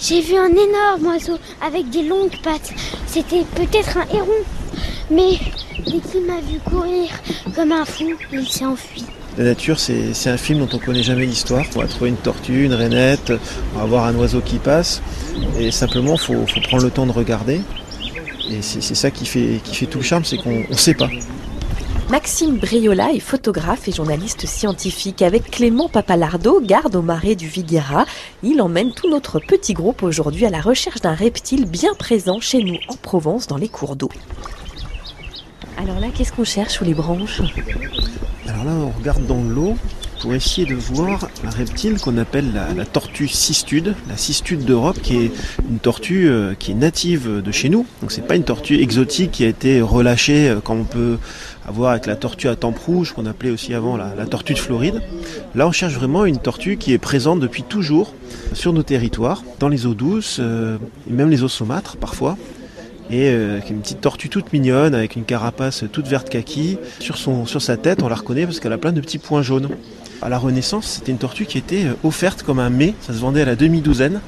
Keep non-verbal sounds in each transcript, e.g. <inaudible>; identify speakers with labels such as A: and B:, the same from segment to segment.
A: J'ai vu un énorme oiseau avec des longues pattes. C'était peut-être un héron. Mais dès qu'il m'a vu courir comme un fou, il s'est enfui.
B: La nature, c'est un film dont on connaît jamais l'histoire. On va trouver une tortue, une rainette, on va voir un oiseau qui passe. Et simplement, il faut, prendre le temps de regarder. Et c'est c'est ça qui fait, qui fait tout le charme, c'est qu'on ne sait pas.
C: Maxime Briola est photographe et journaliste scientifique. Avec Clément Papalardo, garde au marais du Viguera, il emmène tout notre petit groupe aujourd'hui à la recherche d'un reptile bien présent chez nous en Provence dans les cours d'eau. Alors là, qu'est-ce qu'on cherche sous les branches?
B: Alors là, on regarde dans l'eau pour essayer de voir un reptile qu'on appelle la, tortue cistude, la cistude d'Europe, qui est une tortue euh, qui est native de chez nous. Donc c'est pas une tortue exotique qui a été relâchée euh, comme on peut avoir avec la tortue à tempe rouge, qu'on appelait aussi avant la, la tortue de Floride. Là, on cherche vraiment une tortue qui est présente depuis toujours sur nos territoires, dans les eaux douces, euh, et même les eaux saumâtres parfois et euh, une petite tortue toute mignonne avec une carapace toute verte kaki. Sur, son, sur sa tête, on la reconnaît parce qu'elle a plein de petits points jaunes. À la Renaissance, c'était une tortue qui était euh, offerte comme un mets, ça se vendait à la demi-douzaine.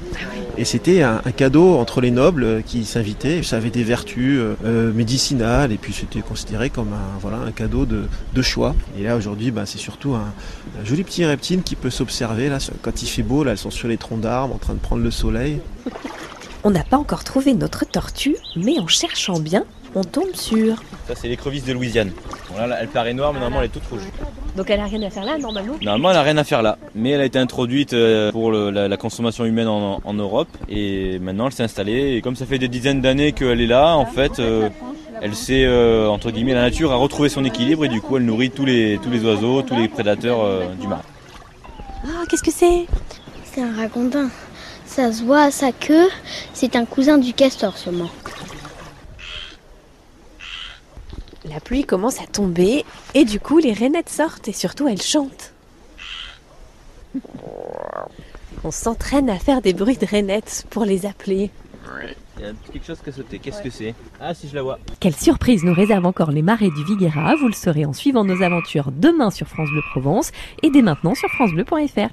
B: Et c'était un, un cadeau entre les nobles euh, qui s'invitaient. Ça avait des vertus euh, médicinales et puis c'était considéré comme un, voilà, un cadeau de, de choix. Et là aujourd'hui, bah, c'est surtout un, un joli petit reptile qui peut s'observer. Là, quand il fait beau, là, elles sont sur les troncs d'arbres en train de prendre le soleil. <laughs>
C: On n'a pas encore trouvé notre tortue, mais en cherchant bien, on tombe sur.
D: Ça, c'est l'écrevisse de Louisiane. Voilà, là, elle paraît noire, mais normalement, elle est toute rouge.
C: Donc elle a rien à faire là, normalement
D: Normalement, elle n'a rien à faire là. Mais elle a été introduite euh, pour le- la, la consommation humaine en, en Europe. Et maintenant, elle s'est installée. Et comme ça fait des dizaines d'années qu'elle est là, en fait, euh, elle s'est, euh, entre guillemets, la nature a retrouvé son équilibre. Et du coup, elle nourrit tous les, tous les oiseaux, tous les prédateurs euh, du marais.
C: Ah, qu'est-ce que c'est?
A: C'est un ragondin. Ça se voit à sa queue. C'est un cousin du castor sûrement.
C: La pluie commence à tomber et du coup les rainettes sortent et surtout elles chantent. On s'entraîne à faire des bruits de rainettes pour les appeler.
D: Il y a quelque chose qui a sauté. Qu'est-ce que c'est? Ah, si je la vois.
C: Quelle surprise nous réserve encore les marais du Viguera Vous le saurez en suivant nos aventures demain sur France Bleu Provence et dès maintenant sur francebleu.fr.